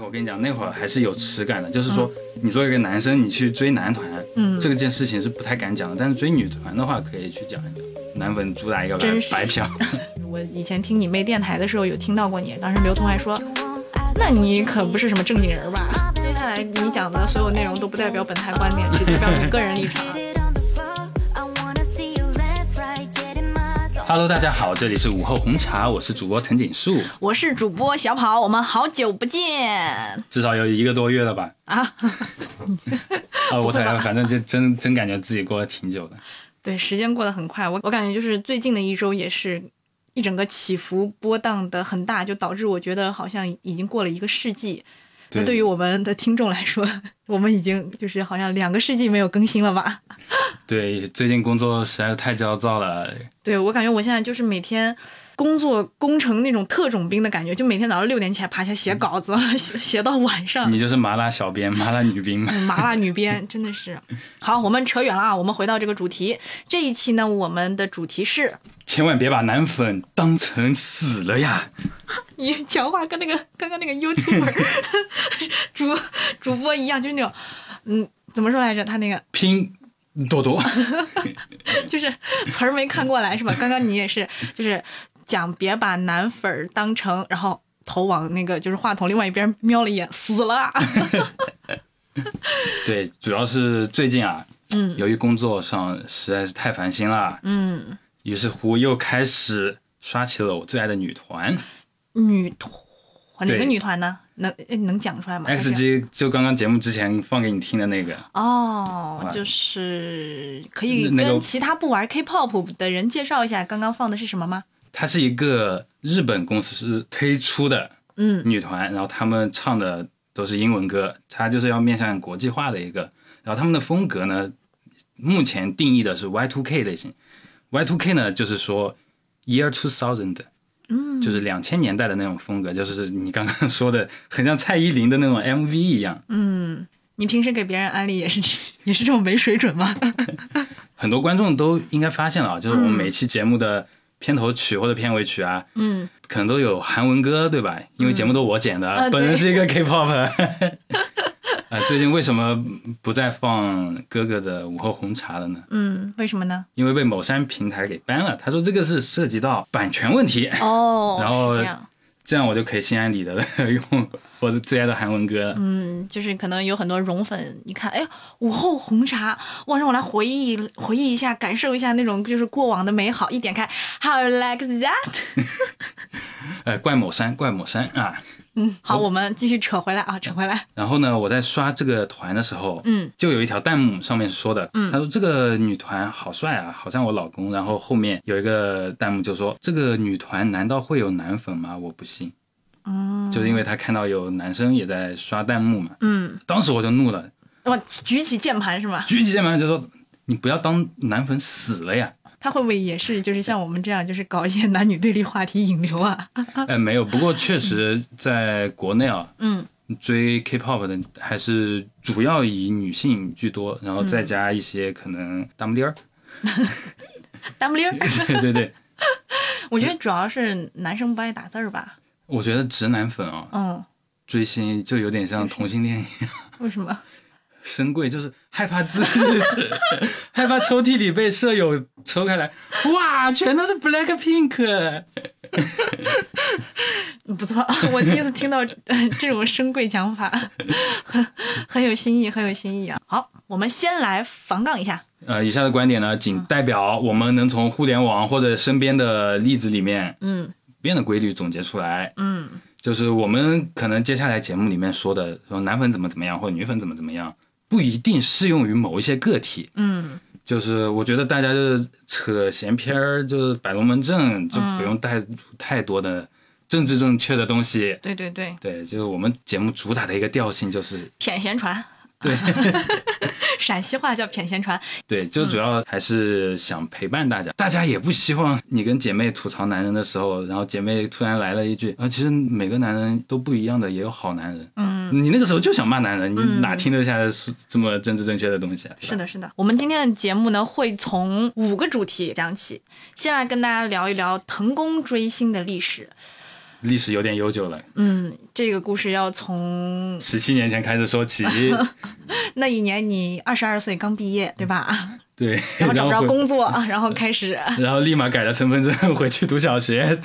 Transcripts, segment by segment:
哎，我跟你讲，那会儿还是有耻感的，就是说，你作为一个男生，你去追男团，嗯这个件事情是不太敢讲的，但是追女团的话，可以去讲一讲。男粉主打一个白白嫖，我以前听你妹电台的时候有听到过你，当时刘同还说，那你可不是什么正经人吧？接下来你讲的所有内容都不代表本台观点，只代表你个人立场。Hello，大家好，这里是午后红茶，我是主播藤井树，我是主播小跑，我们好久不见至少有一个多月了吧？啊！啊，我不会吧反反正就真真感觉自己过得挺久的。对，时间过得很快，我我感觉就是最近的一周也是一整个起伏波荡的很大，就导致我觉得好像已经过了一个世纪。那对于我们的听众来说，我们已经就是好像两个世纪没有更新了吧？对，最近工作实在是太焦躁了。对我感觉我现在就是每天工作工程那种特种兵的感觉，就每天早上六点起来爬起来写稿子，写写到晚上你。就是麻辣小编、麻辣女兵 麻辣女编真的是好，我们扯远了啊，我们回到这个主题。这一期呢，我们的主题是千万别把男粉当成死了呀！你讲话跟那个刚刚那个 YouTuber 主主播一样，就是那种，嗯，怎么说来着？他那个拼多多，就是词儿没看过来是吧？刚刚你也是，就是讲别把男粉儿当成，然后头往那个就是话筒另外一边瞄了一眼，死了。对，主要是最近啊，嗯由于工作上实在是太烦心了，嗯，于是乎又开始刷起了我最爱的女团女团哪个女团呢？能能讲出来吗 XG，就刚刚节目之前放给你听的那个。哦，啊就是可以跟其他不玩 K-pop 的人介绍一下，刚刚放的是什么吗？它是一个日本公司是推出的嗯女团，然后他们唱的都是英文歌，它就是要面向国际化的一个。然后他们的风格呢，目前定义的是 Y2K 类型。Y2K 呢，就是说 Year Two Thousand，嗯，就是两千年代的那种风格，就是你刚刚说的，很像蔡依林的那种 MV 一样。嗯，你平时给别人安利也是也是这种没水准吗？很多观众都应该发现了啊，就是我们每期节目的片头曲或者片尾曲啊，嗯，可能都有韩文歌，对吧？因为节目都我剪的，本人是一个 K-pop。啊，最近为什么不再放哥哥的午后红茶了呢？嗯，为什么呢？因为被某山平台给 ban 了。他说这个是涉及到版权问题，哦，然后这样，这样我就可以心安理得的用我的最爱的韩文歌。嗯，就是可能有很多蓉粉，一看，哎呀，午后红茶，哇，让我来回忆回忆一下，感受一下那种就是过往的美好。一点开，How you like that？呃，怪某山，怪某山啊。嗯，好，我们继续扯回来啊，扯回来。然后呢，我在刷这个团的时候，嗯，就有一条弹幕上面说的，嗯他说这个女团好帅啊，好像我老公。然后后面有一个弹幕就说这个女团难道会有男粉吗？我不信。嗯就是因为他看到有男生也在刷弹幕嘛，嗯，当时我就怒了，我举起键盘是吗？举起键盘就说你不要当男粉死了呀。他会不会也是就是像我们这样，就是搞一些男女对立话题引流啊？哎，没有，不过确实在国内啊，嗯追 K-pop 的还是主要以女性居多，然后再加一些可能大木丁儿，，W，对对对，我觉得主要是男生不爱打字儿吧？我觉得直男粉啊嗯，追星就有点像同性恋一样。为什么？深柜就是害怕自己，害怕抽屉里被舍友抽开来，哇，全都是 Black Pink。不错，我第一次听到呃这种深贵讲法，很 很有新意，很有新意啊。好，我们先来防杠一下。呃，以下的观点呢，仅代表我们能从互联网或者身边的例子里面嗯变的规律总结出来。嗯就是我们可能接下来节目里面说的，说男粉怎么怎么样，或者女粉怎么怎么样，不一定适用于某一些个体。嗯就是我觉得大家就是扯闲篇儿，就是摆龙门阵，就不用带太多的政治正确的东西。对对对，对，就是我们节目主打的一个调性，就是谝闲传。对 陕西话叫谝闲传。对，就主要还是想陪伴大家。大家也不希望你跟姐妹吐槽男人的时候，然后姐妹突然来了一句啊，其实每个男人都不一样的，也有好男人。嗯，你那个时候就想骂男人，你嗯哪听得下这么政治正确的东西啊？是的，是的。我们今天的节目呢，会从五个主题讲起。先来跟大家聊一聊腾攻追星的历史。历史有点悠久了，嗯，这个故事要从十七年前开始说起。那一年你二十二岁刚毕业，对吧？对，然后找不着工作，然后开始，然后立马改了身份证回去读小学。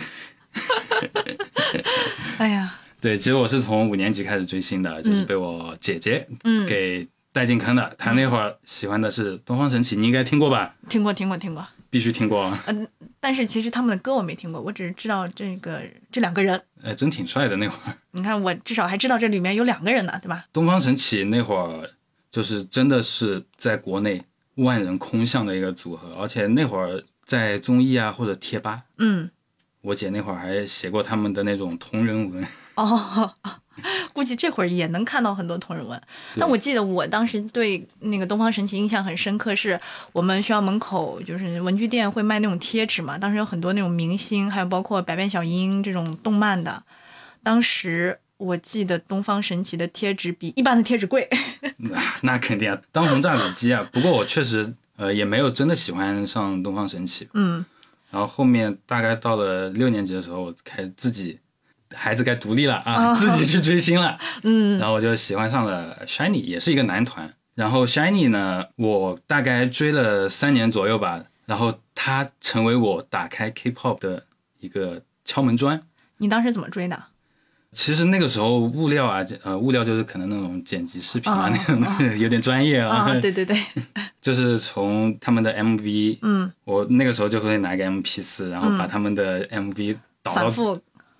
哎呀，对，其实我是从五年级开始追星的，就是被我姐姐嗯，给带进坑的。她那会儿喜欢的是东方神起，你应该听过吧？听过听过听过，必须听过。嗯但是其实他们的歌我没听过，我只是知道这个这两个人。哎，真挺帅的那会儿。你看，我至少还知道这里面有两个人呢，对吧？东方神起那会儿就是真的是在国内万人空巷的一个组合，而且那会儿在综艺啊或者贴吧，嗯，我姐那会儿还写过他们的那种同人文。哦，估计这会儿也能看到很多同人文。但我记得我当时对那个东方神起印象很深刻，是我们学校门口就是文具店会卖那种贴纸嘛，当时有很多那种明星，还有包括百变小樱这种动漫的。当时我记得东方神起的贴纸比一般的贴纸贵。那那肯定啊，当红炸子鸡啊。不过我确实呃也没有真的喜欢上东方神起。嗯然后后面大概到了六年级的时候，我开始自己孩子该独立了啊，哦自己去追星了。嗯然后我就喜欢上了 Shiny，也是一个男团。然后 Shiny 呢，我大概追了三年左右吧。然后他成为我打开 K-pop 的一个敲门砖。你当时怎么追的？其实那个时候物料啊，呃，物料就是可能那种剪辑视频啊，哦那种 有点专业啊。啊，对对对，就是从他们的 MV，嗯，我那个时候就会拿个 MP 四，然后把他们的 MV 导复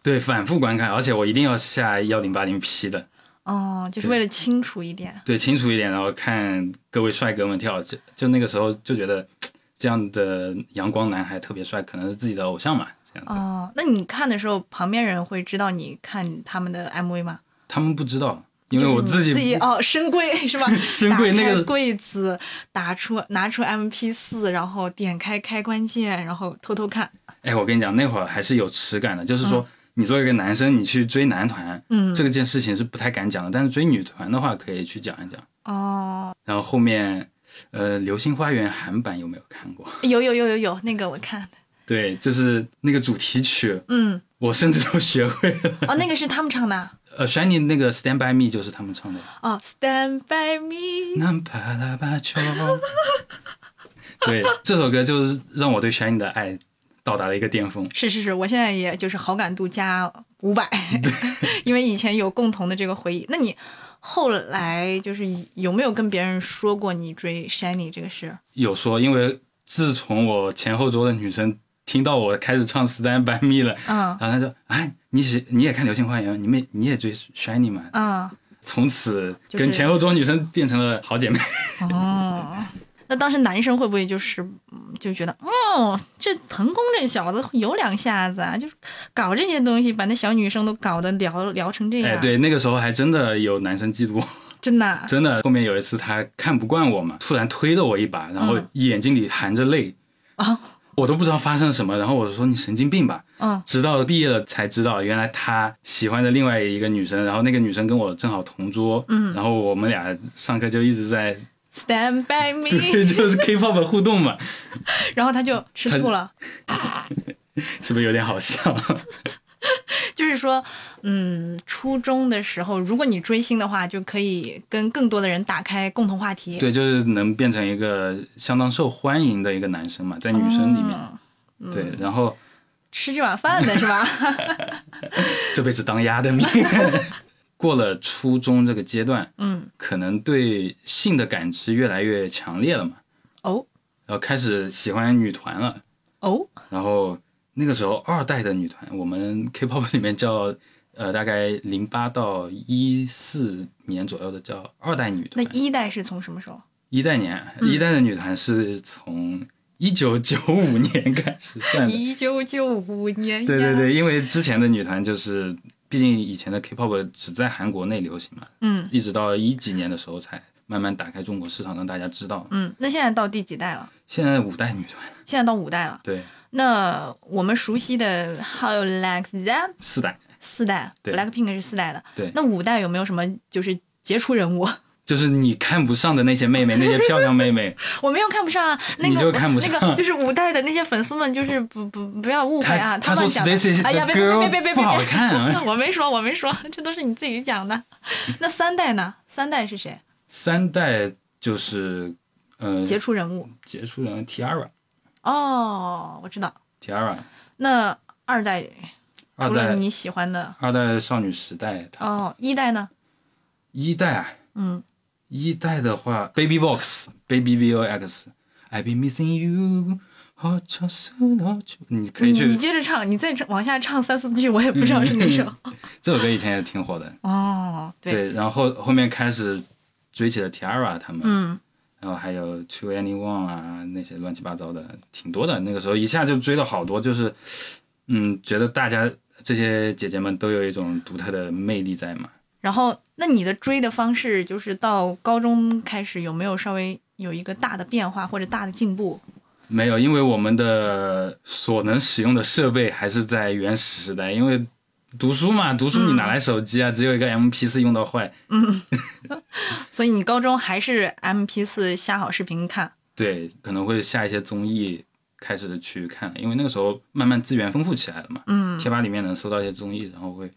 对反复观看，而且我一定要下幺零八零 P 的，哦，就是为了清楚一点。对清楚一点，然后看各位帅哥们跳，就就那个时候就觉得这样的阳光男孩特别帅，可能是自己的偶像嘛，这样子。哦，那你看的时候，旁边人会知道你看他们的 MV 吗？他们不知道，因为我自己自己哦，深柜 是吧？深柜那个柜子，打出拿出 MP 四，然后点开开关键，然后偷偷看。哎，我跟你讲，那会儿还是有耻感的，就是说。你作为一个男生，你去追男团，嗯，这个件事情是不太敢讲的。但是追女团的话，可以去讲一讲。哦，然后后面，呃，《流星花园》韩版有没有看过？有有有有有，那个我看，对，就是那个主题曲，嗯，我甚至都学会了。哦，那个是他们唱的。呃，Shiny 那个《Stand by Me》就是他们唱的。哦，Stand by me。南帕拉巴丘。对，这首歌就是让我对 Shiny 的爱到达了一个巅峰。是是是，我现在也就是好感度加五百，因为以前有共同的这个回忆。那你后来就是有没有跟别人说过你追 Shiny 这个事？有说，因为自从我前后桌的女生听到我开始唱《Stand by Me》了，嗯然后她说：“哎，你喜你也看《流星花园》，你们你也追 Shiny 吗嗯，？”从此跟前后桌女生变成了好姐妹。哦，那当时男生会不会就是嗯就觉得，哦，这腾空这小子有两下子啊，就是搞这些东西，把那小女生都搞得聊聊成这样。哎，，对，那个时候还真的有男生嫉妒我。真的啊。真的，后面有一次他看不惯我嘛，突然推了我一把，然后嗯眼睛里含着泪，啊，我都不知道发生了什么。然后我说你神经病吧，嗯直到毕业了才知道，原来他喜欢的另外一个女生，然后那个女生跟我正好同桌，嗯然后我们俩上课就一直在，，Stand by me，对，就是 K-pop 互动嘛，然后他就吃醋了。是不是有点好笑？就是说，嗯，初中的时候，如果你追星的话，就可以跟更多的人打开共同话题。对，就是能变成一个相当受欢迎的一个男生嘛，在女生里面，嗯对，然后吃这碗饭的是吧？这辈子当鸭的命。过了初中这个阶段，嗯，可能对性的感知越来越强烈了嘛，哦然后开始喜欢女团了。哦，然后那个时候二代的女团，我们 K-pop 里面叫呃大概零八到一四年左右的叫二代女团那，一代是从什么时候？一代年、嗯一代的女团是从一九九五年开始算的。一九九五年。对对对，因为之前的女团就是，毕竟以前的 K-pop 只在韩国内流行嘛，嗯一直到一几年的时候才慢慢打开中国市场，让大家知道。嗯，那现在到第几代了？现在五代女团，现在到五代了。对，那我们熟悉的 How Like That 四代。四代，Blackpink 是四代的。对那五代有没有什么就是杰出人物？就是你看不上的那些妹妹，那些漂亮妹妹，我没有看不上啊，那个你就看不上那个就是五代的那些粉丝们，就是不不不要误会啊，他说们讲的 Stacy 哎呀，别别别别别不好看啊 我没说，我没说，这都是你自己讲的。那三代呢？三代是谁？三代就是呃杰出人物。杰出人物 Tiara 哦，我知道。Tiara，那二代除了你喜欢的二代少女时代，哦，一代呢？一代啊嗯，一代的话，Baby Vox Baby Vox，I've been missing you，好久好久，你可以去你你接着唱，你再唱往下唱三四句，我也不知道是哪首。这首歌以前也挺火的，哦，对，对，然后后面开始追起了 Tiara 他们，嗯，然后还有 To Anyone 啊那些乱七八糟的挺多的，那个时候一下就追了好多，就是嗯，觉得大家这些姐姐们都有一种独特的魅力在嘛。然后那你的追的方式，就是到高中开始有没有稍微有一个大的变化或者大的进步？没有，因为我们的所能使用的设备还是在原始时代，因为读书嘛，读书你哪来手机啊？只有一个 MP 4用到坏。嗯 所以你高中还是 MP 4下好视频看？对，可能会下一些综艺，开始去看，因为那个时候慢慢资源丰富起来了嘛。嗯，贴吧里面能搜到一些综艺，然后会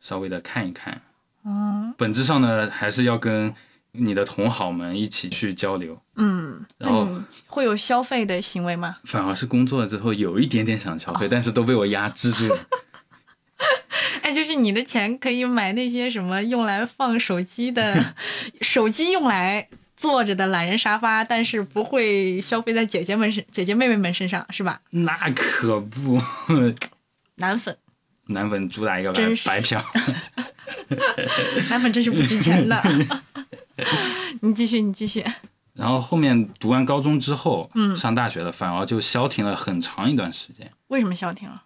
稍微的看一看。哦，本质上呢，还是要跟你的同好们一起去交流。嗯，然后会有消费的行为吗？反而是工作了之后有一点点想消哦费，但是都被我压制住了。哎，就是你的钱可以买那些什么用来放手机的，手机用来坐着的懒人沙发，但是不会消费在姐姐们身、姐姐妹妹们身上，是吧？那可不，男粉，男粉主打一个白白嫖。男粉真是不值钱的。你继续，你继续。然后后面读完高中之后，嗯上大学了，反而就消停了很长一段时间。为什么消停了？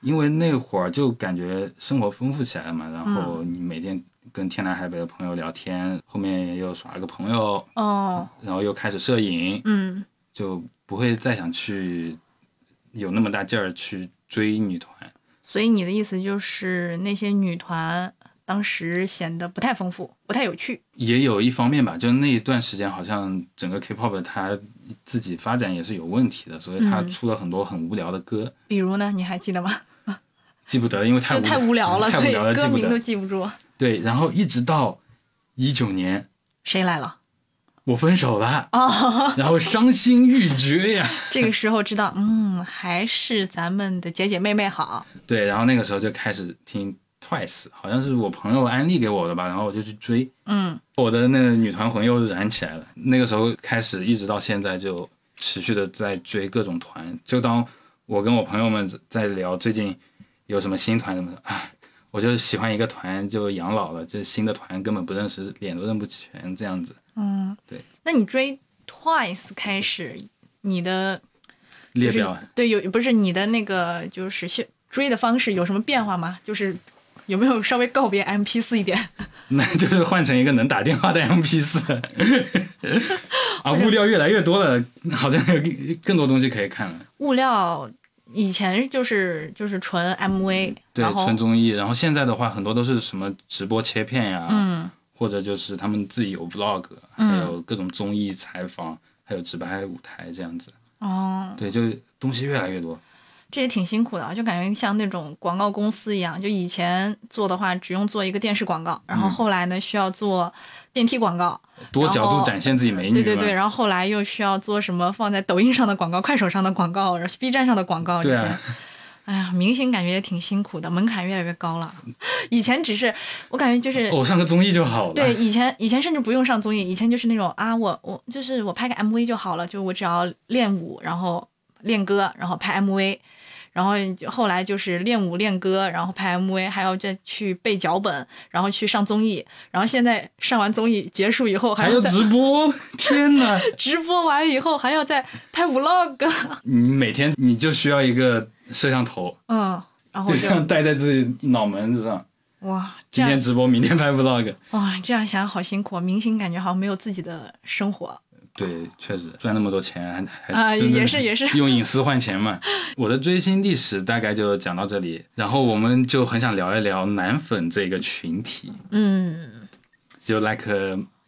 因为那会儿就感觉生活丰富起来了嘛，然后嗯你每天跟天南海北的朋友聊天，后面又耍了个朋友，哦，然后又开始摄影，嗯，就不会再想去有那么大劲儿去追女团。所以你的意思就是那些女团当时显得不太丰富，不太有趣。也有一方面吧，就那一段时间，好像整个 K-pop 它自己发展也是有问题的，所以它嗯出了很多很无聊的歌，比如呢，你还记得吗？记不得，因为太就太无聊了，太无聊了，所以歌。名都记不住。对，然后一直到一九年，谁来了？我分手了，哦，然后伤心欲绝呀。这个时候知道，嗯，还是咱们的姐姐妹妹好。对，然后那个时候就开始听 Twice，好像是我朋友安利给我的吧，然后我就去追，嗯，我的那个女团魂又燃起来了。那个时候开始，一直到现在就持续的在追各种团。就当我跟我朋友们在聊最近有什么新团什么的，啊，我就喜欢一个团就养老了，这新的团根本不认识，脸都认不全这样子。嗯，对。那你追 Twice 开始，你的就是列表对有不是你的那个就是追追的方式有什么变化吗？就是有没有稍微告别 MP 四一点？那就是换成一个能打电话的 MP 四，啊，物料越来越多了，好像有更多东西可以看了。物料以前就是就是纯 MV，对纯综艺，然后现在的话，很多都是什么直播切片呀，嗯或者就是他们自己有 vlog，嗯还有各种综艺采访，还有直拍舞台这样子。哦，对，就东西越来越多。这也挺辛苦的啊，就感觉像那种广告公司一样，就以前做的话只用做一个电视广告，然后嗯后来呢需要做电梯广告，多角度展现自己美女。对对对，然后后来又需要做什么放在抖音上的广告、快手上的广告、然后 B 站上的广告这些。啊哎呀，明星感觉也挺辛苦的，门槛越来越高了。以前只是我感觉就是。我上个综艺就好了。对，以前以前甚至不用上综艺，以前就是那种啊，我我就是我拍个 MV 就好了，就我只要练舞，然后练歌，然后拍 MV，然后就后来就是练舞练歌，然后拍 MV，还要再去背脚本，然后去上综艺，然后现在上完综艺结束以后还要要再直播，天哪！直播完以后还要再拍 vlog，你每天你就需要一个摄像头，嗯，然后就就这样戴在自己脑门子上。哇，今天直播，明天拍 vlog。哇，这样想想好辛苦啊！明星感觉好像没有自己的生活对，确实赚那么多钱还啊，也是也是，用隐私换钱嘛。我的追星历史大概就讲到这里，然后我们就很想聊一聊男粉这个群体，嗯就 like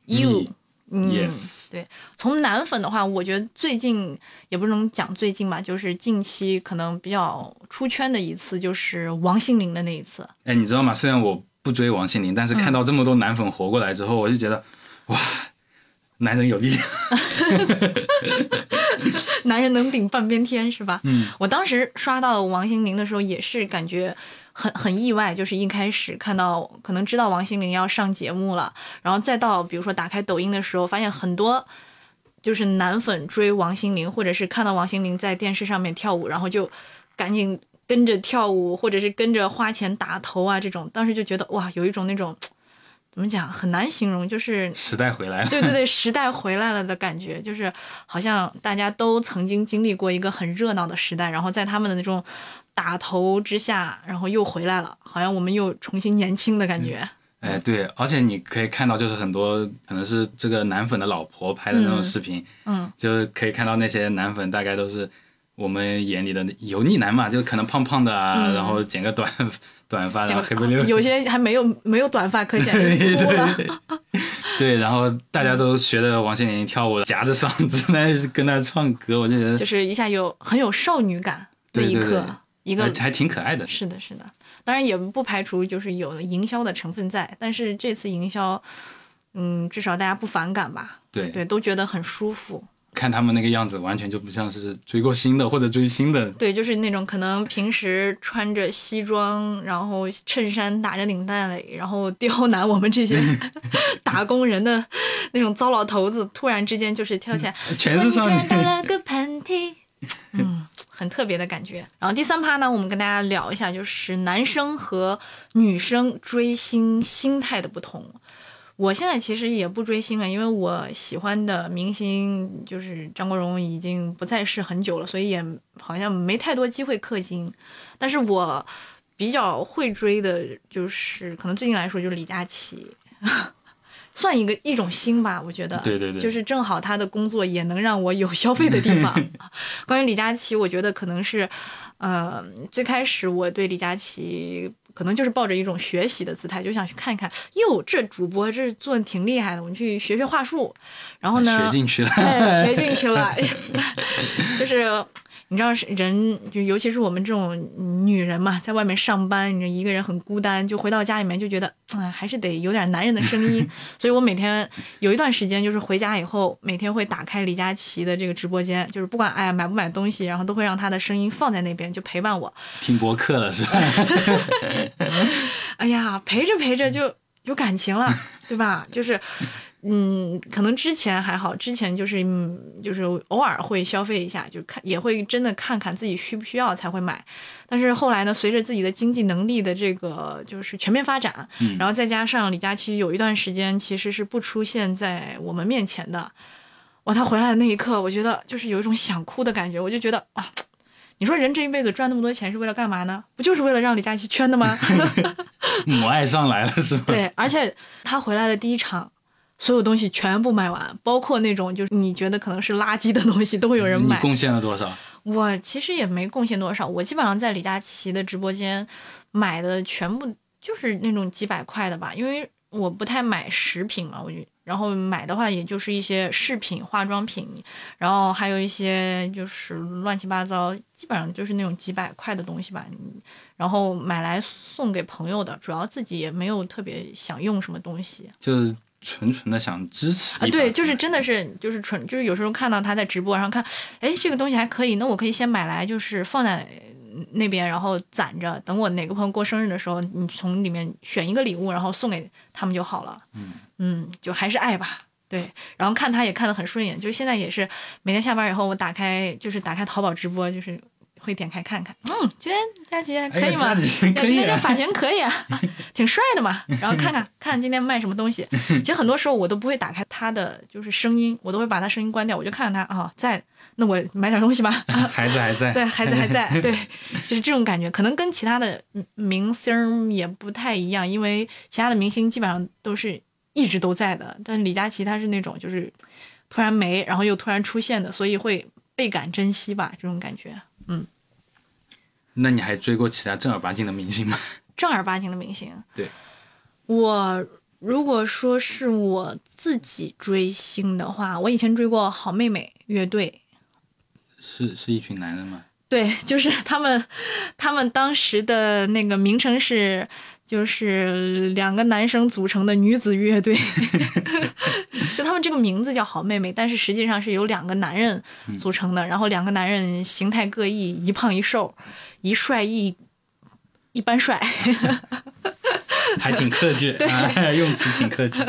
You，嗯 Yes 对。从男粉的话，我觉得最近也不能讲最近吧，就是近期可能比较出圈的一次，就是王心凌的那一次。哎，你知道吗？虽然我不追王心凌，但是看到这么多男粉活过来之后，我就觉得，哇，男人有力量。男人能顶半边天是吧？嗯，我当时刷到王心凌的时候，也是感觉很很意外，就是一开始看到可能知道王心凌要上节目了，然后再到比如说打开抖音的时候，发现很多就是男粉追王心凌，或者是看到王心凌在电视上面跳舞，然后就赶紧跟着跳舞，或者是跟着花钱打头啊这种，当时就觉得哇，有一种那种怎么讲很难形容，就是时代回来了。对对对，时代回来了的感觉，就是好像大家都曾经经历过一个很热闹的时代，然后在他们的那种打头之下，然后又回来了，好像我们又重新年轻的感觉。哎，对，而且你可以看到，就是很多可能是这个男粉的老婆拍的那种视频，嗯，就是可以看到那些男粉大概都是我们眼里的油腻男嘛，就可能胖胖的啊，嗯然后剪个短 短发，然后黑不溜果 有些还没有没有短发可剪就秃 了。对，然后大家都学着王心凌跳舞，夹着嗓子来跟她唱歌，我就觉得 就是一下有很有少女感那一刻，一个还还挺可爱的。是的，是的，当然也不排除就是有营销的成分在，但是这次营销，嗯，至少大家不反感吧？对，对，都觉得很舒服。看他们那个样子，完全就不像是追过星的或者追星的。对，就是那种可能平时穿着西装，然后衬衫打着领带嘞，然后刁难我们这些 打工人的那种糟老头子，突然之间就是跳起来，全是少女突然打了个喷嚏，嗯，很特别的感觉。然后第三趴呢，我们跟大家聊一下，就是男生和女生追星心态的不同。我现在其实也不追星了，因为我喜欢的明星就是张国荣已经不在世很久了，所以也好像没太多机会氪金。但是我比较会追的，就是可能最近来说就是李佳琦，算一个一种星吧，我觉得。对对对，就是正好他的工作也能让我有消费的地方。关于李佳琦，我觉得可能是，呃，最开始我对李佳琦可能就是抱着一种学习的姿态，就想去看一看，哟，这主播这做的挺厉害的，我们去学学话术。然后呢，学进去了。哎，学进去了，就是。你知道是人，就尤其是我们这种女人嘛，在外面上班，你一个人很孤单，就回到家里面就觉得，哎，还是得有点男人的声音。所以我每天有一段时间，就是回家以后，每天会打开李佳琦的这个直播间，就是不管哎呀买不买东西，然后都会让他的声音放在那边，就陪伴我。听博客了是吧？哎呀，陪着陪着就有感情了，对吧？就是。嗯，可能之前还好，之前就是嗯，就是偶尔会消费一下，就看也会真的看看自己需不需要才会买。但是后来呢，随着自己的经济能力的这个就是全面发展，嗯然后再加上李佳琦有一段时间其实是不出现在我们面前的，哇，他回来的那一刻，我觉得就是有一种想哭的感觉，我就觉得啊，你说人这一辈子赚那么多钱是为了干嘛呢？不就是为了让李佳琦圈的吗？母爱上来了是吧？对，而且他回来的第一场。所有东西全部卖完，包括那种就是你觉得可能是垃圾的东西，都会有人买。你贡献了多少？我其实也没贡献多少，我基本上在李佳琦的直播间买的全部就是那种几百块的吧，因为我不太买食品嘛，我就然后买的话也就是一些饰品、化妆品，然后还有一些就是乱七八糟，基本上就是那种几百块的东西吧。然后买来送给朋友的，主要自己也没有特别想用什么东西，就是。纯纯的想支持啊，对，就是真的是就是纯就是有时候看到他在直播，然后看，哎，这个东西还可以，那我可以先买来，就是放在那边，然后攒着，等我哪个朋友过生日的时候，你从里面选一个礼物，然后送给他们就好了。嗯嗯，就还是爱吧，对。然后看他也看得很顺眼，就是现在也是每天下班以后，我打开就是打开淘宝直播，就是。会点开看看，嗯，今天佳琪可以吗？哎、今天这发型可以啊，挺帅的嘛。然后看看看今天卖什么东西。其实很多时候我都不会打开他的就是声音，我都会把他声音关掉，我就看看他啊、哦、在，那我买点东西吧。孩子还在，对，孩子还在，对，就是这种感觉。可能跟其他的明星也不太一样，因为其他的明星基本上都是一直都在的，但是李佳琦他是那种就是突然没，然后又突然出现的，所以会倍感珍惜吧，这种感觉。嗯，那你还追过其他正儿八经的明星吗？正儿八经的明星，对，我如果说是我自己追星的话，我以前追过好妹妹乐队，是是一群男人吗？对，就是他们，他们当时的那个名称是，就是两个男生组成的女子乐队，就他们这个名字叫好妹妹，但是实际上是由两个男人组成的，然后两个男人形态各异，一胖一瘦，一帅一一般帅，还挺克制，啊、用词挺克制。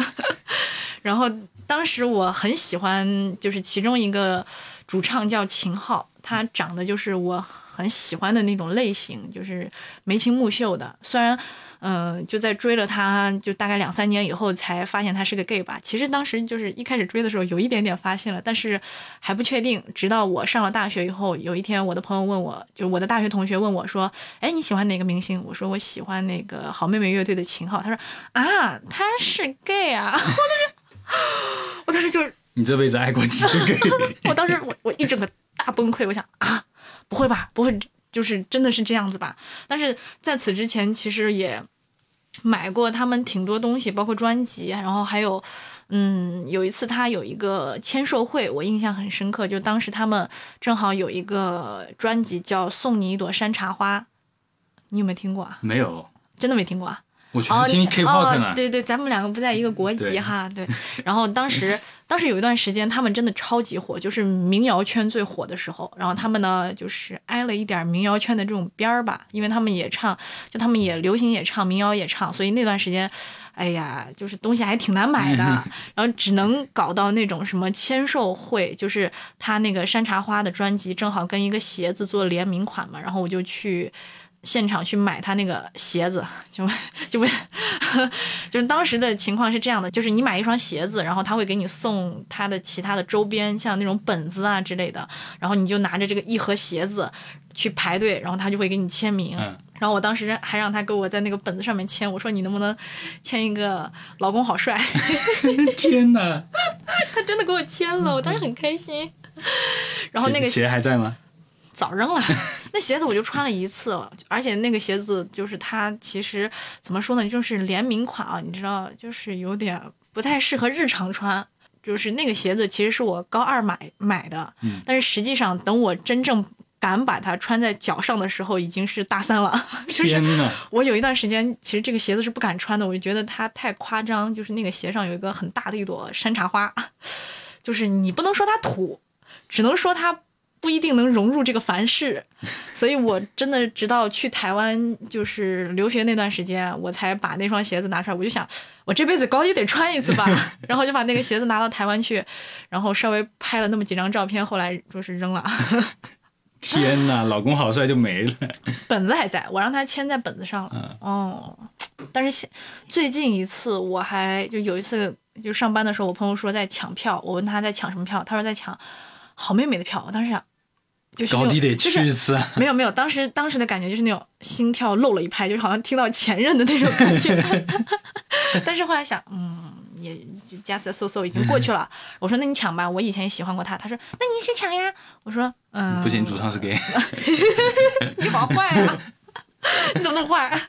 然后当时我很喜欢，就是其中一个主唱叫秦昊。他长得就是我很喜欢的那种类型，就是眉清目秀的。虽然，嗯，就在追了他，就大概两三年以后才发现他是个 gay 吧。其实当时就是一开始追的时候有一点点发现了，但是还不确定。直到我上了大学以后，有一天我的朋友问我，就是我的大学同学问我说：“哎，你喜欢哪个明星？”我说：“我喜欢那个好妹妹乐队的秦昊。”他说：“啊，他是 gay 啊！”我当时，我当时就 你这辈子爱过几个 gay？我当时我我一整个。大崩溃，我想啊，不会吧，不会，就是真的是这样子吧？但是在此之前，其实也买过他们挺多东西，包括专辑，然后还有，嗯，有一次他有一个签售会，我印象很深刻，就当时他们正好有一个专辑叫《送你一朵山茶花》，你有没有听过啊？没有，真的没听过啊。我全听 K-pop 呢。对对，咱们两个不在一个国籍哈。对。然后当时，当时有一段时间，他们真的超级火，就是民谣圈最火的时候。然后他们呢，就是挨了一点民谣圈的这种边儿吧，因为他们也唱，就他们也流行也唱，民谣也唱，所以那段时间，哎呀，就是东西还挺难买的。然后只能搞到那种什么签售会，就是他那个山茶花的专辑正好跟一个鞋子做联名款嘛，然后我就去。现场去买他那个鞋子，就就为，就是当时的情况是这样的，就是你买一双鞋子，然后他会给你送他的其他的周边，像那种本子啊之类的，然后你就拿着这个一盒鞋子去排队，然后他就会给你签名。然后我当时还让他给我在那个本子上面签，我说你能不能签一个“老公好帅”？天哪！他真的给我签了，我当时很开心。然后那个鞋还在吗？早扔了，那鞋子我就穿了一次，而且那个鞋子就是它其实怎么说呢，就是联名款啊，你知道，就是有点不太适合日常穿。就是那个鞋子其实是我高二买买的，但是实际上等我真正敢把它穿在脚上的时候，已经是大三了。就是！我有一段时间其实这个鞋子是不敢穿的，我就觉得它太夸张。就是那个鞋上有一个很大的一朵山茶花，就是你不能说它土，只能说它。不一定能融入这个凡世，所以我真的直到去台湾就是留学那段时间，我才把那双鞋子拿出来。我就想，我这辈子高低得穿一次吧，然后就把那个鞋子拿到台湾去，然后稍微拍了那么几张照片，后来就是扔了。天呐，老公好帅就没了。本子还在，我让他签在本子上了。哦，但是现最近一次我还就有一次就上班的时候，我朋友说在抢票，我问他在抢什么票，他说在抢好妹妹的票。我当时想。就是高低得去一次，没有没有，当时当时的感觉就是那种心跳漏了一拍，就是好像听到前任的那种感觉。但是后来想，嗯，也 just so so 已经过去了。我说那你抢吧，我以前也喜欢过他。他说那你先抢呀。我说嗯，不行，主唱是 gay。你好坏啊！你怎么那么坏？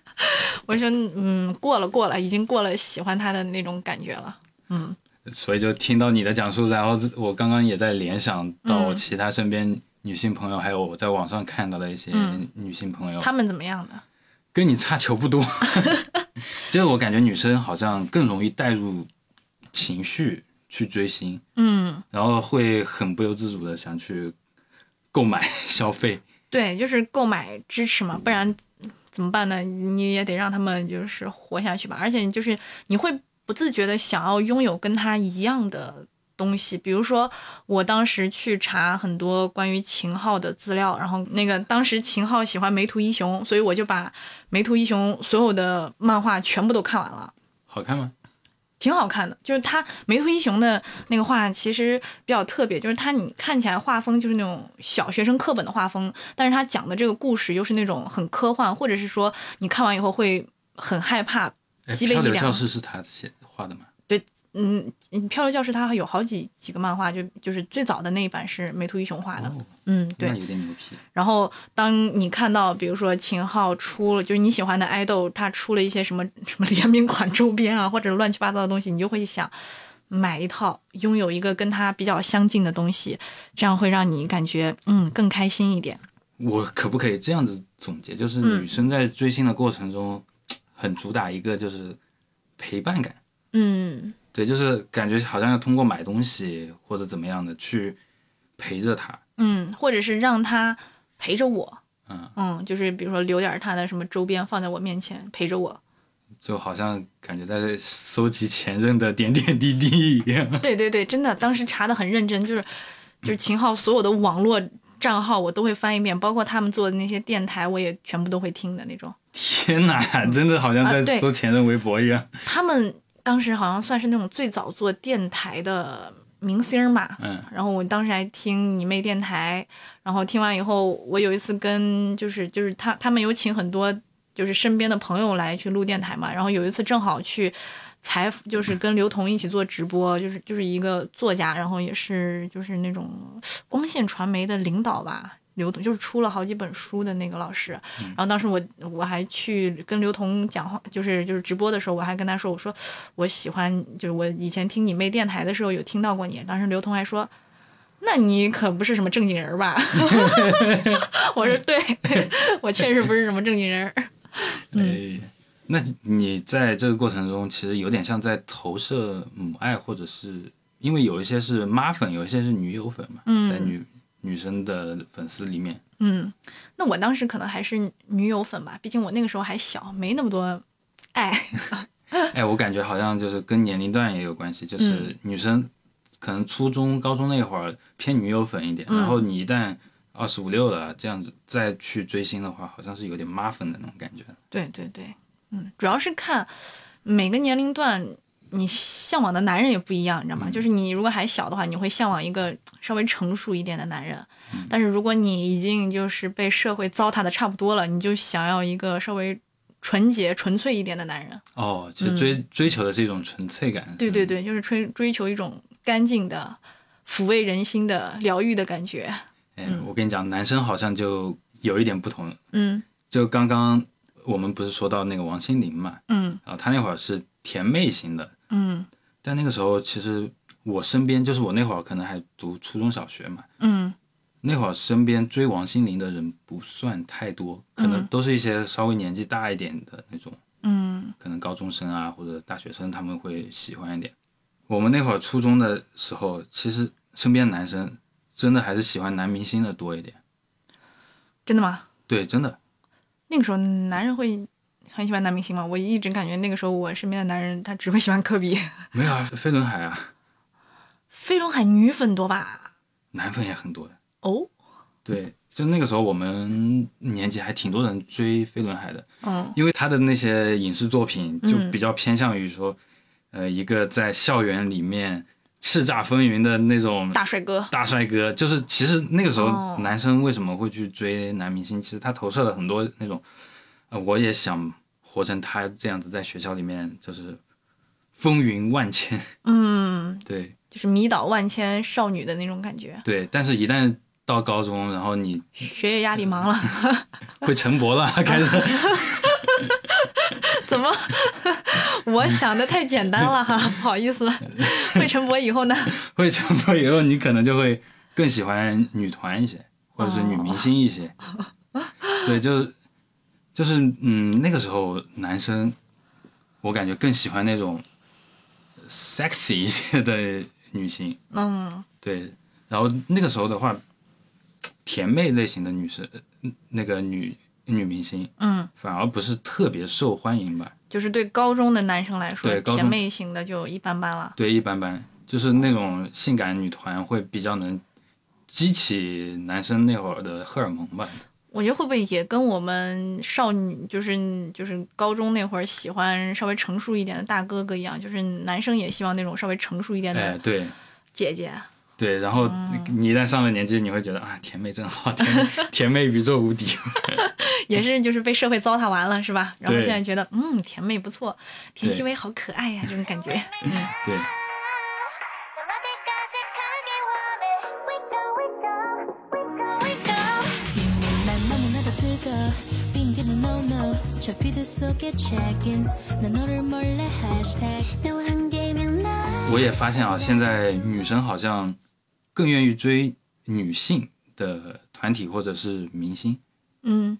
我说嗯，过了过了，已经过了喜欢他的那种感觉了。嗯，所以就听到你的讲述，然后我刚刚也在联想到其他身边。女性朋友，还有我在网上看到的一些女性朋友，她们怎么样的？跟你差球不多。就是我感觉女生好像更容易带入情绪去追星，嗯，然后会很不由自主的想去购买消费。对，就是购买支持嘛，不然怎么办呢？你也得让他们就是活下去吧。而且就是你会不自觉的想要拥有跟他一样的。东西，比如说，我当时去查很多关于秦昊的资料，然后那个当时秦昊喜欢梅图一雄，所以我就把梅图一雄所有的漫画全部都看完了。好看吗？挺好看的，就是他梅图一雄的那个画其实比较特别，就是他你看起来画风就是那种小学生课本的画风，但是他讲的这个故事又是那种很科幻，或者是说你看完以后会很害怕。激流教室是他写画的吗？嗯，嗯漂流教室它有好几几个漫画，就就是最早的那一版是美图一雄画的。哦，嗯，对。有点牛皮。然后当你看到，比如说秦昊出了，就是你喜欢的爱豆，他出了一些什么什么联名款周边啊，或者乱七八糟的东西，你就会想买一套，拥有一个跟他比较相近的东西，这样会让你感觉嗯更开心一点。我可不可以这样子总结？就是嗯女生在追星的过程中，很主打一个就是陪伴感。嗯对，就是感觉好像要通过买东西或者怎么样的去陪着他。嗯，或者是让他陪着我，嗯嗯，就是比如说留点他的什么周边放在我面前陪着我。就好像感觉在搜集前任的点点滴滴一样。对对对，真的，当时查的很认真，就是就是秦昊所有的网络账号我都会翻一遍，包括他们做的那些电台，我也全部都会听的那种。天哪，真的好像在搜前任微博一样。他们当时好像算是那种最早做电台的明星嘛。嗯然后我当时还听你妹电台，然后听完以后，我有一次跟就是就是他他们有请很多就是身边的朋友来去录电台嘛，然后有一次正好去采访，就是跟刘同一起做直播，就是就是一个作家，然后也是就是那种光线传媒的领导吧。刘同就是出了好几本书的那个老师，然后当时我我还去跟刘同讲话，就是就是直播的时候，我还跟他说，我说我喜欢，就是我以前听你妹电台的时候有听到过你，当时刘同还说，那你可不是什么正经人吧？我说对，我确实不是什么正经人。嗯哎，那你在这个过程中，其实有点像在投射母爱，或者是因为有一些是妈粉，有一些是女友粉嘛，嗯在女女生的粉丝里面，嗯，那我当时可能还是女友粉吧，毕竟我那个时候还小，没那么多爱。哎，我感觉好像就是跟年龄段也有关系，就是嗯女生可能初中、高中那会儿偏女友粉一点，嗯然后你一旦二十五六了这样子再去追星的话，好像是有点妈粉的那种感觉。对对对，嗯，主要是看每个年龄段你向往的男人也不一样，你知道吗？就是你如果还小的话，你会向往一个稍微成熟一点的男人，但是如果你已经就是被社会糟蹋的差不多了，你就想要一个稍微纯洁、纯粹一点的男人。哦，其实追、追求的是一种纯粹感。对对对，就是追追求一种干净的、抚慰人心的、疗愈的感觉。哎，我跟你讲，男生好像就有一点不同。嗯就刚刚我们不是说到那个王心凌嘛，嗯然后她那会儿是甜妹型的，嗯但那个时候其实我身边就是我那会儿可能还读初中小学嘛，嗯那会儿身边追王心凌的人不算太多，可能嗯都是一些稍微年纪大一点的那种，嗯可能高中生啊或者大学生他们会喜欢一点。我们那会儿初中的时候，其实身边的男生真的还是喜欢男明星的多一点。真的吗？对，真的。那个时候男人会很喜欢男明星吗？我一直感觉那个时候我身边的男人他只会喜欢科比。没有啊，飞轮海啊，飞轮海女粉多吧？男粉也很多的。哦，对，就那个时候我们年纪还挺多人追飞轮海的，嗯因为他的那些影视作品就嗯比较偏向于说，呃，一个在校园里面叱咤风云的那种大帅哥。大帅哥。就是其实那个时哦候男生为什么会去追男明星，其实他投射了很多那种，呃，我也想活成他这样子，在学校里面就是风云万千。嗯，对就是迷倒万千少女的那种感觉。对，但是一旦到高中，然后你学业压力忙了，会陈博了，开始。怎么？我想的太简单了哈，不好意思。会陈博以后呢？会成博以后，你可能就会更喜欢女团一些，或者是女明星一些。对，就是就是嗯，那个时候男生，我感觉更喜欢那种 sexy 一些的女性。嗯对，然后那个时候的话，甜妹类型的女生，呃那个女女明星嗯，反而不是特别受欢迎吧？就是对高中的男生来说甜妹型的就一般般了。对，一般般，就是那种性感女团会比较能激起男生那会儿的荷尔蒙吧。我觉得会不会也跟我们少女，就是就是高中那会儿喜欢稍微成熟一点的大哥哥一样，就是男生也希望那种稍微成熟一点哎，的对姐姐。对，然后你一旦上了年纪，你会觉得啊，甜妹真好，甜妹 甜妹宇宙无敌。也是就是被社会糟蹋完了，是吧？然后现在觉得嗯，甜妹不错，田对曦薇好可爱呀，这种感觉。嗯，对，너무나도 뜨거 빈 기분 no no 저 비드 속에 check in 난 너를 몰래 hashtag 너와 함께면 나我也发现啊，现在女生好像更愿意追女性的团体或者是明星。嗯，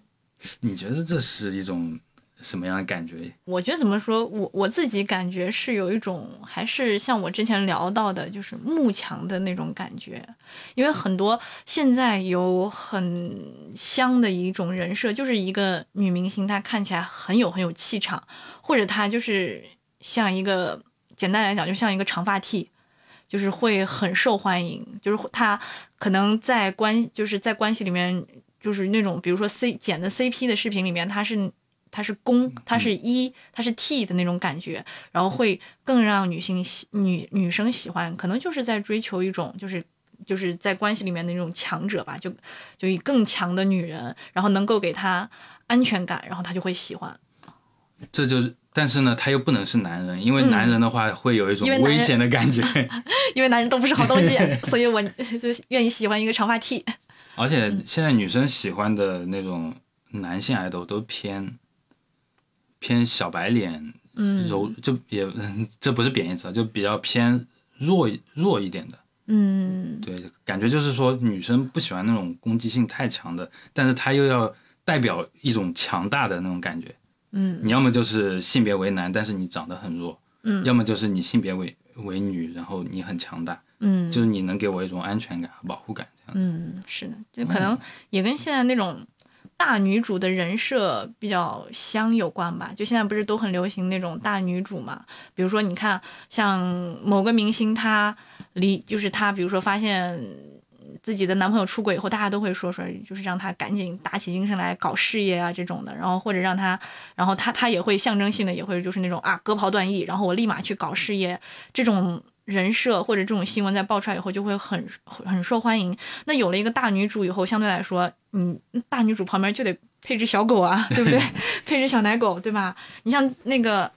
你觉得这是一种 什么样的感觉？我觉得怎么说，我我自己感觉是有一种，还是像我之前聊到的，就是慕强的那种感觉。因为很多现在有很香的一种人设，就是一个女明星，她看起来很有很有气场，或者她就是像一个简单来讲，就像一个长发 T。就是会很受欢迎，就是她可能在关就是在关系里面，就是那种比如说 C 剪的 CP 的视频里面，她是它是公，它是一，它是 T 的那种感觉，然后会更让女性喜女女生喜欢，可能就是在追求一种就是就是在关系里面的那种强者吧，就就以更强的女人，然后能够给她安全感，然后她就会喜欢。这就是，但是呢，他又不能是男人，因为嗯男人的话会有一种危险的感觉。因为男人都不是好东西，所以我就愿意喜欢一个长发 T。而且现在女生喜欢的那种男性爱豆都偏偏小白脸，嗯柔就也这不是贬义词啊，就比较偏弱弱一点的。嗯对，感觉就是说女生不喜欢那种攻击性太强的，但是她又要代表一种强大的那种感觉。嗯你要么就是性别为男，但是你长得很弱；嗯要么就是你性别为为女，然后你很强大，嗯，就是你能给我一种安全感和保护感这样。嗯，是的，就可能也跟现在那种大女主的人设比较香有关吧。就现在不是都很流行那种大女主嘛？比如说，你看像某个明星，她离就是她，比如说发现自己的男朋友出轨以后，大家都会说说，就是让她赶紧打起精神来搞事业啊这种的。然后或者让她，然后她她也会象征性的也会就是那种啊割袍断义，然后我立马去搞事业这种。人设或者这种新闻在爆出来以后，就会很很很受欢迎。那有了一个大女主以后，相对来说，你大女主旁边就得配只小狗啊，对不对？配只小奶狗，对吧？你像那个《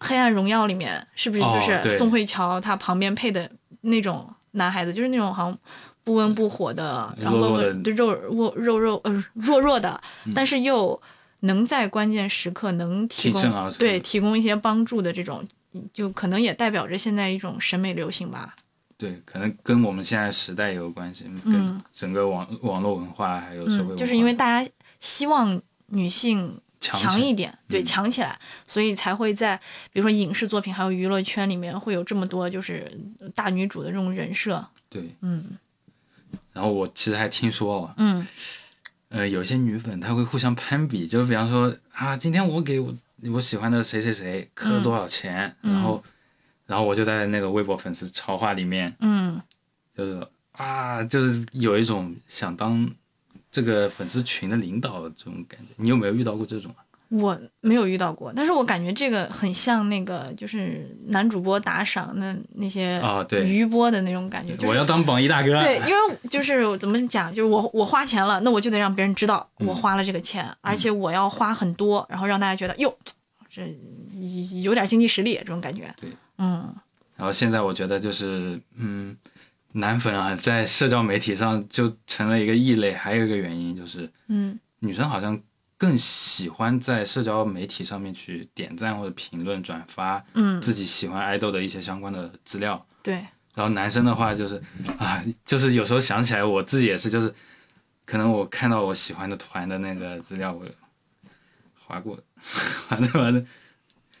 黑暗荣耀》里面，是不是就是宋慧乔她旁边配的那种男孩子，就是那种好像不温不火的，然后弱弱的温温对肉弱肉肉呃弱弱的，但是又能在关键时刻能提供对提供一些帮助的这种，就可能也代表着现在一种审美流行吧。对，可能跟我们现在时代也有关系，嗯跟整个网网络文化还有社会文化，嗯，就是因为大家希望女性强一点，对，嗯强起来，所以才会在比如说影视作品还有娱乐圈里面会有这么多就是大女主的这种人设。对。嗯然后我其实还听说哦，嗯呃，有些女粉她会互相攀比，就比方说啊，今天我给我我喜欢的谁谁谁磕了多少钱，嗯然后然后我就在那个微博粉丝超话里面，嗯就是啊，就是有一种想当这个粉丝群的领导的这种感觉。你有没有遇到过这种啊？我没有遇到过，但是我感觉这个很像那个就是男主播打赏那那些啊对余波的那种感觉，就是我要当榜一大哥。对，因为就是怎么讲，就是我我花钱了，那我就得让别人知道嗯我花了这个钱，而且我要花很多，然后让大家觉得哟，这有点经济实力这种感觉。对，嗯然后现在我觉得就是，嗯，男粉啊，在社交媒体上就成了一个异类。还有一个原因就是，嗯女生好像更喜欢在社交媒体上面去点赞或者评论、转发嗯，自己喜欢爱豆的一些相关的资料。对，然后男生的话就是啊，就是有时候想起来我自己也是，就是可能我看到我喜欢的团的那个资料，我划过，划着划着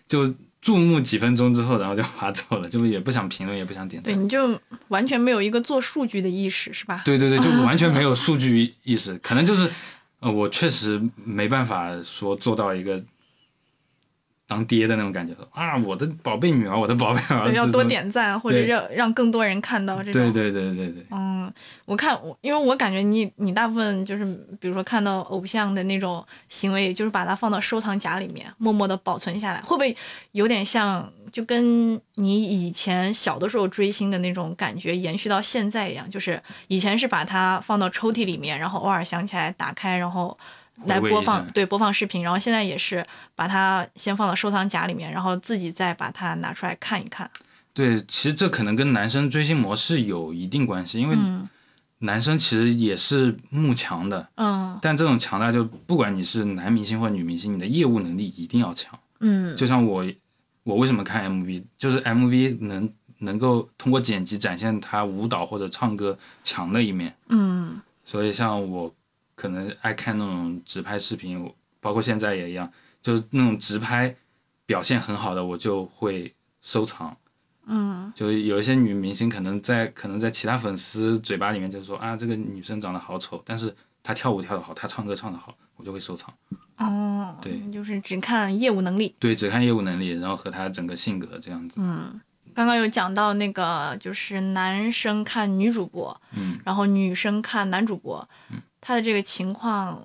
就注目几分钟之后，然后就划走了，就也不想评论，也不想点赞对，你就完全没有一个做数据的意识，是吧？对对对，就完全没有数据意识，可能就是呃，我确实没办法说做到一个。当爹的那种感觉啊，我的宝贝女儿，我的宝贝儿子，对，要多点赞，或者对让让更多人看到这种。对对对对对，嗯，我看我，因为我感觉你你大部分就是，比如说看到偶像的那种行为，就是把它放到收藏夹里面，默默的保存下来，会不会有点像就跟你以前小的时候追星的那种感觉延续到现在一样，就是以前是把它放到抽屉里面，然后偶尔想起来打开，然后来播放，对播放视频，然后现在也是把它先放到收藏夹里面，然后自己再把它拿出来看一看。对，其实这可能跟男生追星模式有一定关系，因为嗯男生其实也是慕强的，嗯但这种强大就不管你是男明星或女明星，你的业务能力一定要强。嗯就像我，我为什么看 MV，就是 MV 能能够通过剪辑展现他舞蹈或者唱歌强的一面。嗯所以像我可能爱看那种直拍视频，包括现在也一样，就是那种直拍表现很好的，我就会收藏。嗯就有一些女明星可能在可能在其他粉丝嘴巴里面就说啊，这个女生长得好丑，但是她跳舞跳得好，她唱歌唱得好，我就会收藏。哦，对就是只看业务能力。对，只看业务能力，然后和她整个性格这样子。嗯，刚刚有讲到那个，就是男生看女主播，嗯，然后女生看男主播，他的这个情况，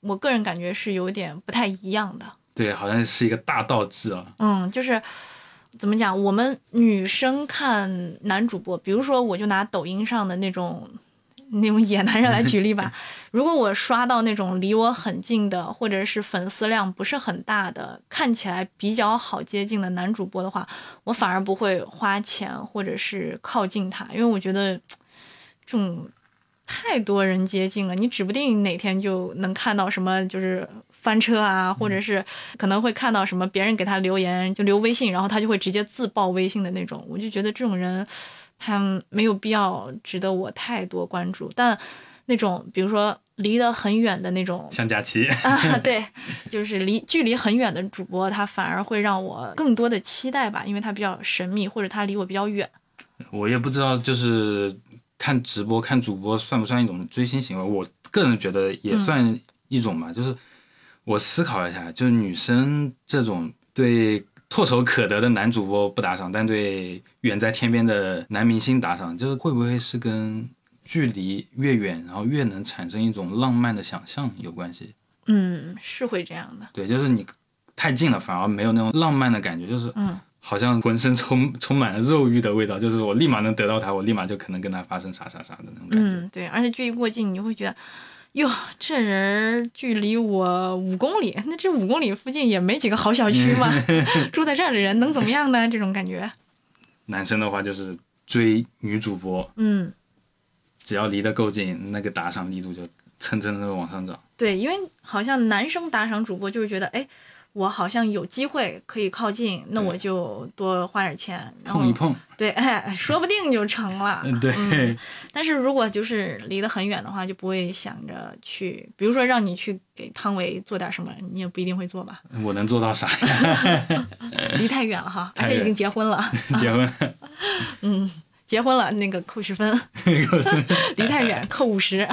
我个人感觉是有点不太一样的。对，好像是一个大倒置啊。嗯，就是怎么讲，我们女生看男主播，比如说我就拿抖音上的那种。那种野男人来举例吧，如果我刷到那种离我很近的，或者是粉丝量不是很大的，看起来比较好接近的男主播的话，我反而不会花钱或者是靠近他，因为我觉得这种太多人接近了，你指不定哪天就能看到什么就是翻车啊，或者是可能会看到什么别人给他留言就留微信，然后他就会直接自爆微信的那种，我就觉得这种人他没有必要值得我太多关注，但那种比如说离得很远的那种像佳琪，啊，对，就是离距离很远的主播，他反而会让我更多的期待吧，因为他比较神秘，或者他离我比较远。我也不知道，就是看直播、看主播算不算一种追星行为？我个人觉得也算一种吧。就是我思考一下，就是女生这种对唾手可得的男主播不打赏，但对远在天边的男明星打赏，就是会不会是跟距离越远，然后越能产生一种浪漫的想象有关系？嗯，是会这样的。对，就是你太近了，反而没有那种浪漫的感觉，就是嗯好像浑身充充满了肉欲的味道，就是我立马能得到他，我立马就可能跟他发生啥啥啥的那种感觉。嗯，对，而且距离过近，你就会觉得，哟，这人距离我五公里，那这五公里附近也没几个好小区嘛，住在这儿的人能怎么样呢？这种感觉。男生的话就是追女主播，嗯，只要离得够近，那个打赏力度就蹭蹭的往上涨。对，因为好像男生打赏主播就是觉得，哎，我好像有机会可以靠近，那我就多花点钱，然后碰一碰，对，哎，说不定就成了。嗯，对，嗯。但是如果就是离得很远的话，就不会想着去，比如说让你去给汤唯做点什么，你也不一定会做吧，我能做到啥呀？离太远了哈，而且 已经结婚了，结婚，嗯，结婚了那个 扣十分，离太远扣五十，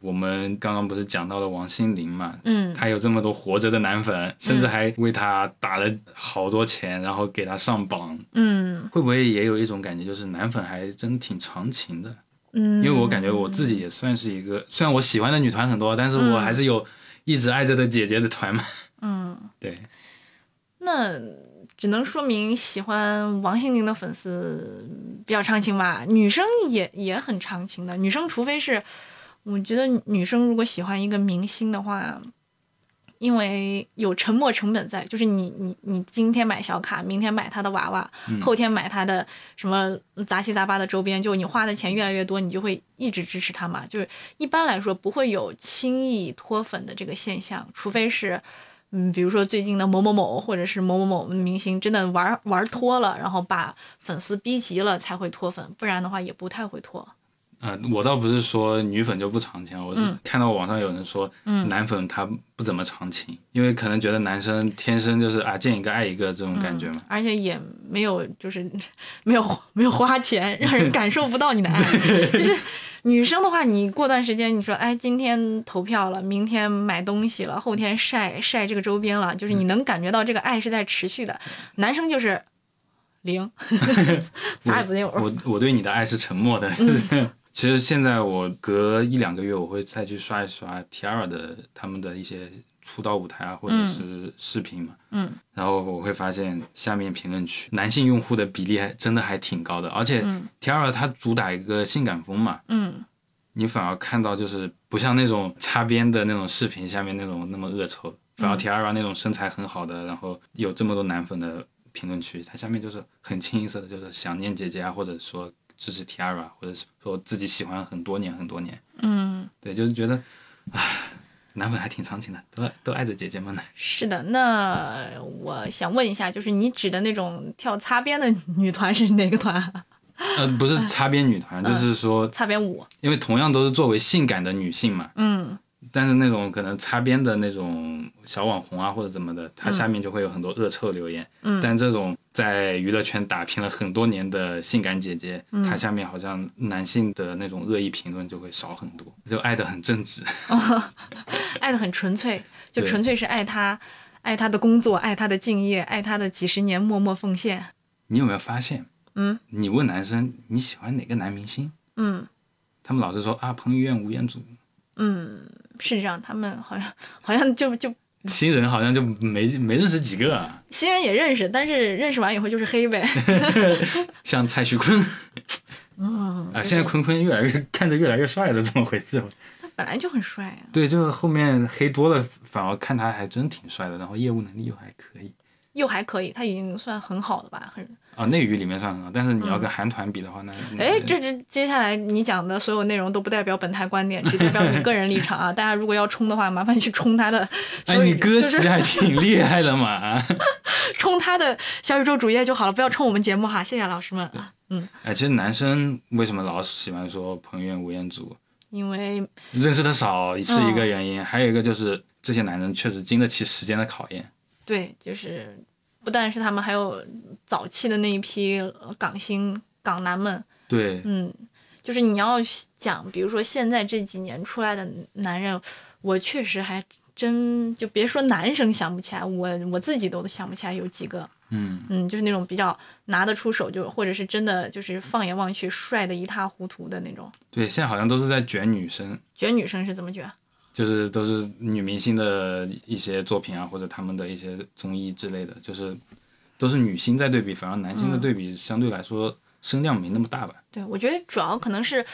我们刚刚不是讲到了王心凌嘛？嗯。她有这么多活着的男粉，甚至还为她打了好多钱，然后给她上榜，嗯。会不会也有一种感觉，就是男粉还真挺长情的？嗯，因为我感觉我自己也算是一个，虽然我喜欢的女团很多，但是我还是有一直爱着的姐姐的团嘛。嗯，对，那只能说明喜欢王心凌的粉丝比较长情吧，女生也也很长情的，女生除非是，我觉得女生如果喜欢一个明星的话。因为有沉没成本在，就是你你你今天买小卡，明天买他的娃娃，后天买他的什么杂七杂八的周边，就你花的钱越来越多，你就会一直支持他嘛。就是一般来说不会有轻易脱粉的这个现象，除非是，嗯，比如说最近的某某某或者是某某某明星真的玩玩脱了，然后把粉丝逼急了才会脱粉，不然的话也不太会脱。呃，我倒不是说女粉就不长情，我是嗯看到网上有人说，男粉他不怎么长情，因为可能觉得男生天生就是啊见一个爱一个这种感觉嘛。而且也没有就是没有没有花钱，让人感受不到你的爱。就是女生的话，你过段时间你说，哎，今天投票了，明天买东西了，后天晒晒这个周边了，就是你能感觉到这个爱是在持续的。男生就是零 啥也不有。我我对你的爱是沉默的。嗯其实现在我隔一两个月我会再去刷一刷 Tiara 的他们的一些出道舞台啊，或者是视频嘛，嗯，然后我会发现下面评论区男性用户的比例还真的还挺高的，而且嗯。Tiara 它主打一个性感风嘛，嗯。你反而看到就是不像那种擦边的那种视频下面那种那么恶臭，反而嗯。Tiara 那种身材很好的，然后有这么多男粉的评论区，它下面就是很清一色的，就是想念姐姐啊，或者说支持 Tiara，或者是说自己喜欢很多年很多年，嗯，对，就是觉得，唉，男粉还挺长情的，都都爱着姐姐们呢。是的。那我想问一下，就是你指的那种跳擦边的女团是哪个团？呃，不是擦边女团，就是说，擦边舞。因为同样都是作为性感的女性嘛，嗯但是那种可能擦边的那种小网红啊或者怎么的，它下面就会有很多恶臭留言。嗯但这种在娱乐圈打拼了很多年的性感姐姐，嗯她下面好像男性的那种恶意评论就会少很多，就爱得很正直。爱的很纯粹，就纯粹是爱她，爱她的工作，爱她的敬业，爱她的几十年默默奉献。你有没有发现？嗯你问男生你喜欢哪个男明星，嗯他们老是说啊彭于晏、吴彦祖，嗯，是这样，他们好像好像就就新人好像就没没认识几个啊。新人也认识，但是认识完以后就是黑呗。像蔡徐坤，嗯 啊，现在坤坤越来越看着越来越帅了，怎么回事？他本来就很帅啊。对，就是后面黑多了，反而看他还真挺帅的，然后业务能力又还可以。又还可以，他已经算很好的吧，很。啊，内娱里面算很好，但是你要跟韩团比的话，那那哎，这这接下来你讲的所有内容都不代表本台观点，只代表你个人立场啊。大家如果要冲的话，麻烦去冲他的哎，你歌就是词还挺厉害的嘛。冲他的小宇宙主页就好了，不要冲我们节目哈。谢谢老师们。嗯，哎，其实男生为什么老喜欢说彭于晏、吴彦祖，因为认识的少是一个原嗯因，还有一个就是这些男人确实经得起时间的考验。对，就是不但是他们，还有早期的那一批呃港星港男们，对，嗯，就是你要讲，比如说现在这几年出来的男人，我确实还真就别说男生想不起来，我我自己都想不起来有几个，嗯，嗯，就是那种比较拿得出手就，或者是真的就是放眼望去帅的一塌糊涂的那种。对，现在好像都是在卷女生，卷女生是怎么卷？就是都是女明星的一些作品啊，或者他们的一些综艺之类的，就是都是女星在对比，反而男性的对比相对来说声量没那么大吧。对，我觉得主要可能是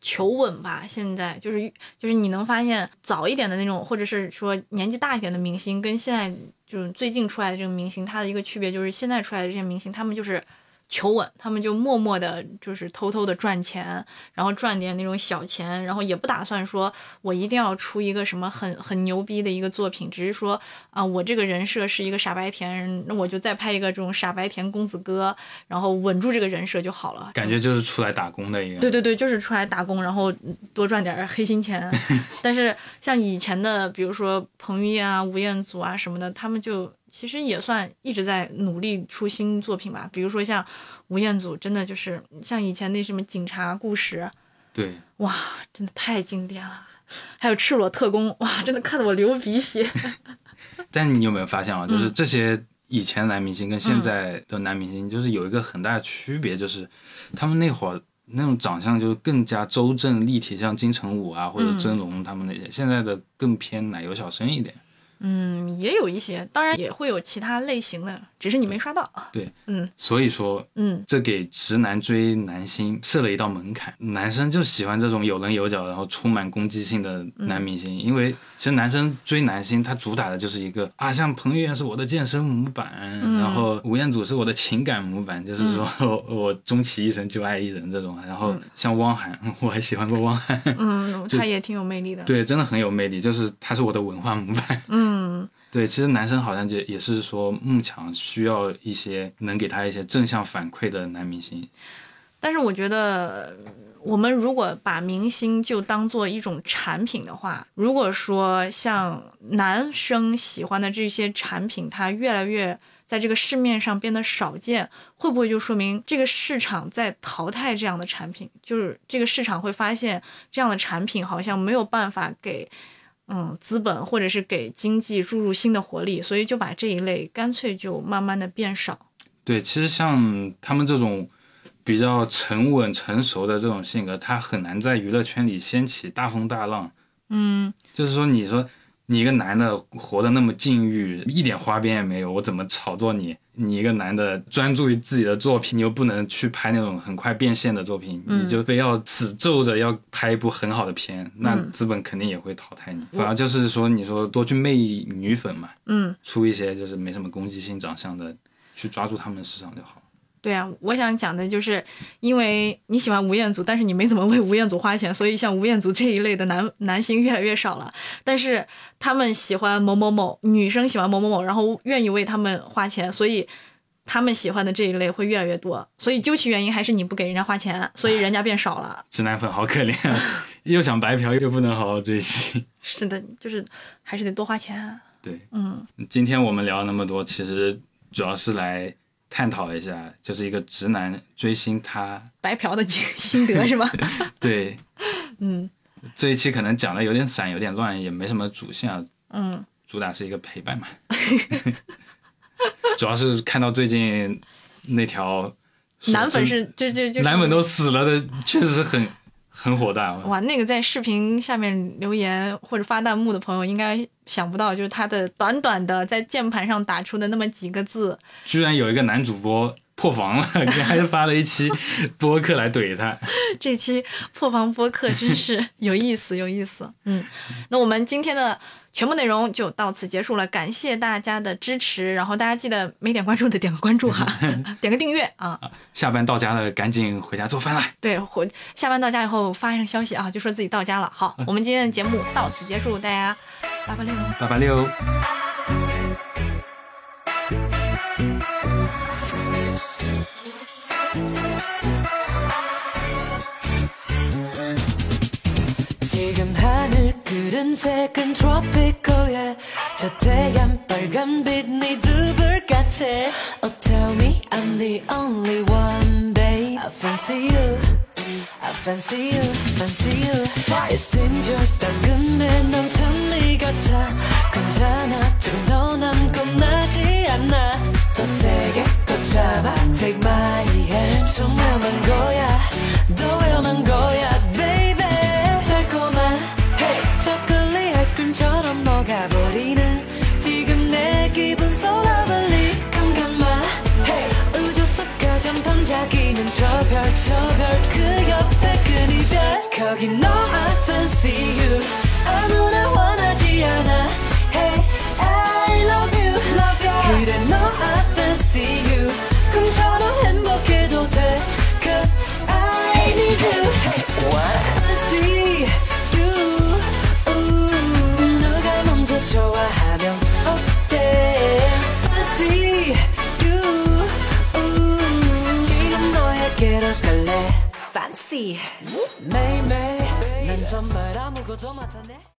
求稳吧。现在就是就是你能发现早一点的那种，或者是说年纪大一点的明星，跟现在就是最近出来的这个明星，他的一个区别就是现在出来的这些明星，他们就是。求稳，他们就默默的，就是偷偷的赚钱，然后赚点那种小钱，然后也不打算说我一定要出一个什么很很牛逼的一个作品，只是说啊，我这个人设是一个傻白甜，那我就再拍一个这种傻白甜公子哥，然后稳住这个人设就好了。感觉就是出来打工的一个。对对对，就是出来打工，然后多赚点黑心钱。但是像以前的，比如说彭于晏啊、吴彦祖啊什么的，他们就其实也算一直在努力出新作品吧。比如说像吴彦祖，真的就是像以前那什么警察故事，对，哇，真的太经典了。还有赤裸特工，哇，真的看得我流鼻血。但你有没有发现啊？就是嗯这些以前男明星跟现在的男明星，就是有一个很大的区别，就是他们那会儿那种长相就更加周正立体，像金城武啊或者嗯尊龙他们那些，现在的更偏奶油小生一点。嗯，也有一些，当然也会有其他类型的，只是你没刷到。对，嗯。所以说，嗯，这给直男追男星设了一道门槛，男生就喜欢这种有棱有角，然后充满攻击性的男明星，因为其实男生追男星，他主打的就是一个啊，像彭于晏是我的健身模板，然后吴彦祖是我的情感模板，就是说、我终其一生就爱一人这种，然后像汪涵，我还喜欢过汪涵，嗯，他也挺有魅力的。对，真的很有魅力，就是他是我的文化模板。嗯，对，其实男生好像也也是说慕强需要一些能给他一些正向反馈的男明星。但是我觉得，我们如果把明星就当做一种产品的话，如果说像男生喜欢的这些产品，它越来越在这个市面上变得少见，会不会就说明这个市场在淘汰这样的产品？就是这个市场会发现这样的产品好像没有办法给。嗯，资本或者是给经济注入新的活力，所以就把这一类干脆就慢慢的变少。对，其实像他们这种比较沉稳成熟的这种性格，他很难在娱乐圈里掀起大风大浪。嗯就是说，你说你一个男的活得那么禁欲，一点花边也没有，我怎么炒作你？你一个男的专注于自己的作品，你又不能去拍那种很快变现的作品，嗯你就非要死皱着要拍一部很好的片，那嗯资本肯定也会淘汰你。反而就是说，你说多去媚女粉嘛，嗯，出一些就是没什么攻击性长相的，去抓住他们的市场就好。对啊，我想讲的就是，因为你喜欢吴彦祖，但是你没怎么为吴彦祖花钱，所以像吴彦祖这一类的男男星越来越少了。但是他们喜欢某某某，女生喜欢某某某，然后愿意为他们花钱，所以他们喜欢的这一类会越来越多。所以究其原因，还是你不给人家花钱，所以人家变少了。直男粉好可怜啊，又想白嫖又不能好好追星。是的，就是还是得多花钱啊。对，嗯，今天我们聊了那么多，其实主要是来探讨一下，就是一个直男追星他白嫖的心得 是吗？对。嗯。这一期可能讲的有点散，有点乱，也没什么主线啊，嗯，主打是一个陪伴嘛。主要是看到最近那条男粉是就就就是。男粉都死了的，确实是很很火大。哇，那个在视频下面留言或者发弹幕的朋友，应该想不到，就是他的短短的在键盘上打出的那么几个字，居然有一个男主播破防了，还发了一期播客来怼他。这期破防播客真是有意思，有意思。嗯，那我们今天的全部内容就到此结束了，感谢大家的支持，然后大家记得没点关注的点个关注哈，点个订阅啊。下班到家了，赶紧回家做饭啦！对，回下班到家以后发一声消息啊，就说自己到家了。好，我们今天的节目到此结束，大家八八六。八八六。 저 태양 빨간빛 네 두불 같아 Oh tell me I'm the only one babe I fancy you I fancy you, fancy you It's dangerous 당근에 넘친 네 같아 괜찮아 조금 더 남고 나지 않아 더 세게 더 잡아 Take my hand 좀 위험한 거야 거긴 너와 まね。